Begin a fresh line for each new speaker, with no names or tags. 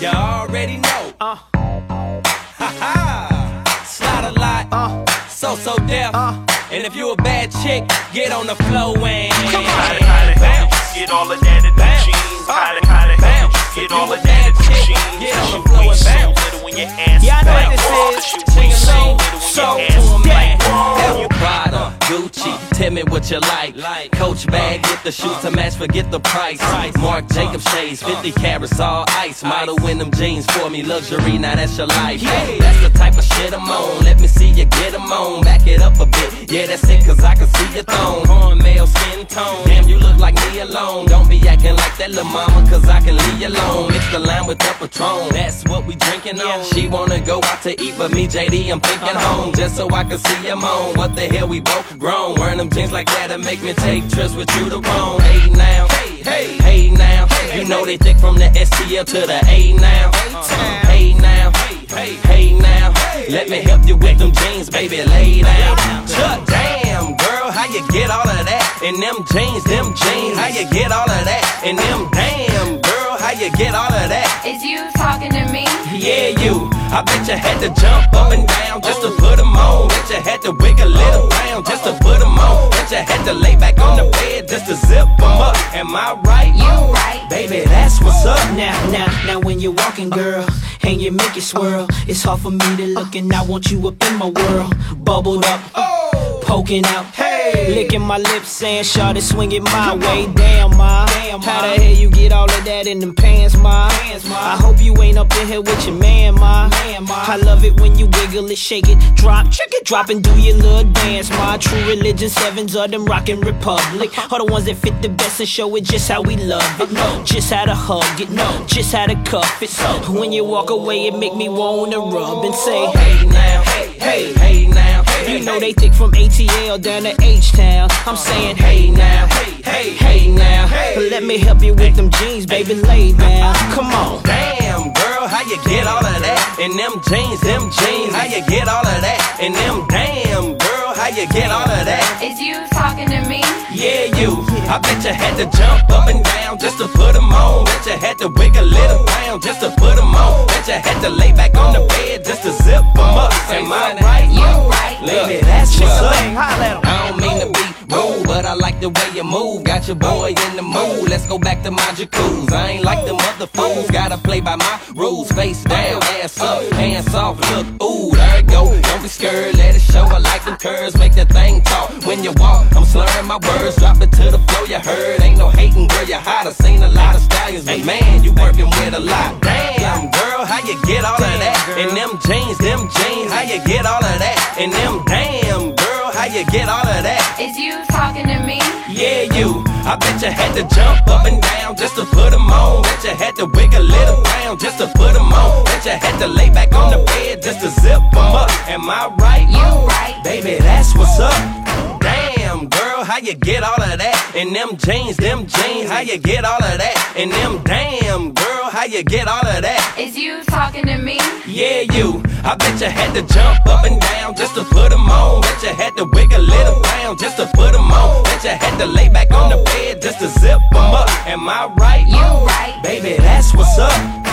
You already know.
Uh,
Ha ha. Slide a lot.
uh,
So so deaf.
uh.
And if you a bad chick, get on the floor and
Come on.
How the
bounce.
get all of that in the jeans? How the, how the hell
Bounce.
get all of that in the jeans?
get on the floor and bounce.
little when your ass
Yeah, I know what this is.
Sing along. So to 'em like,
You
Gucci, tell me what you like. like Coach bag, get the shoes to match, forget the price. Marc Jacob shades, 50 carats, all ice. Model in them jeans for me, luxury, now that's your life. Yeah. That's the type of shit I'm on. Let me see you get get 'em on. Back it up a bit. Yeah, that's it, cause I can see your thong. Cornmeal skin tone. Damn, you look like me alone. Don't be acting like that little mama, cause I can leave you alone. Mix the lime with the Patron. That's what we drinking on. She wanna go out to eat, but me, JD, I'm thinking uh-huh. home. Just so I can see him on. What the hell, we both grown. Wearing them jeans like that and make me take trips with you to Rome. Hey now, hey, hey, hey now. You know they thick from the STL to the A now. Uh-huh. Hey now, hey, hey now. Let me help you with them jeans, baby. Lay down. Chuck, damn, girl, how you get all of that? In them jeans, them jeans, how you get all of that? In them damn, girl, how you get all of that?
Is you talking to me?
Yeah, you. I bet you had to jump up and down just to put put 'em on. Bet you had to wiggle it around just to put put 'em on. Bet you had to lay back on the bed just to zip 'em up. Am I right?
You oh, right.
Baby, that's what's up.
Now, now, now when you're walking, girl, and you make it swirl, it's hard for me to look and I want you up in my world. Bubbled up, oh. poking out, hey, licking my lips, saying, "Shawty, swing it my way." Damn, ma, how the hell you get all of that in them pants, ma? I hope you ain't up in here with your man, ma. I love it when you wiggle it, shake it, drop, check it, drop and do your little dance, ma. True Religion sevens are them Rock & Republic, uh-huh. are the ones that fit the best and show it just how we love it, uh-huh. just how to hug it, no. just how to cuff it. So when you walk away, it make me wanna rub and say,
Hey now, hey, hey, hey now.
You know they thick from ATL down to H Town. I'm saying, hey now, hey, hey, hey now. Let me help you with them jeans, baby, lay down. Come on.
Damn, girl, how you get all of that? In them jeans, them jeans, how you get all of that? In them damn, girl, how you get all of that?
Is you talking to me?
Yeah, you. I bet you had to jump up and down just to put 'em on. Bet you had to wiggle it around just to put 'em on. Bet you had to lay back on the bed just to zip 'em up. Am I right?
You
Lady, that's what's up.
holla at 'em.
I don't mean to be rude, but I like the way you move. Got your boy in the mood. Let's go back to my jacuzzi. I ain't like them other fools. Gotta play by my rules. Face down, ass up, hands off. Look, ooh, there it go. Don't be scared, let it show. I like them curves, make that thing talk. When you walk, I'm slurring my words. Drop it to the floor. You heard, ain't no hating, girl. You hot. I seen a lot of stallions, but man, you working with a lot. Damn, girl, how you get all that? Them jeans, them jeans, how you get all of that? And them damn, girl, how you get all of that?
Is you talking to me?
Yeah, you. I bet you had to jump up and down just to put 'em on. Bet you had to wiggle it around just to put 'em on. Bet you had to lay back on the bed just to zip 'em up. Am I right?
You oh, right.
Baby, that's what's up. How you get all of that? In them jeans, them jeans, how you get all of that? In them damn, girl, how you get all of that?
Is you talking to me?
Yeah, you. I bet you had to jump up and down just to put put 'em on. Bet you had to wiggle it around just to put put 'em on. Bet you had to lay back on the bed just to zip 'em up. Am I right?
You right.
Baby, that's what's up.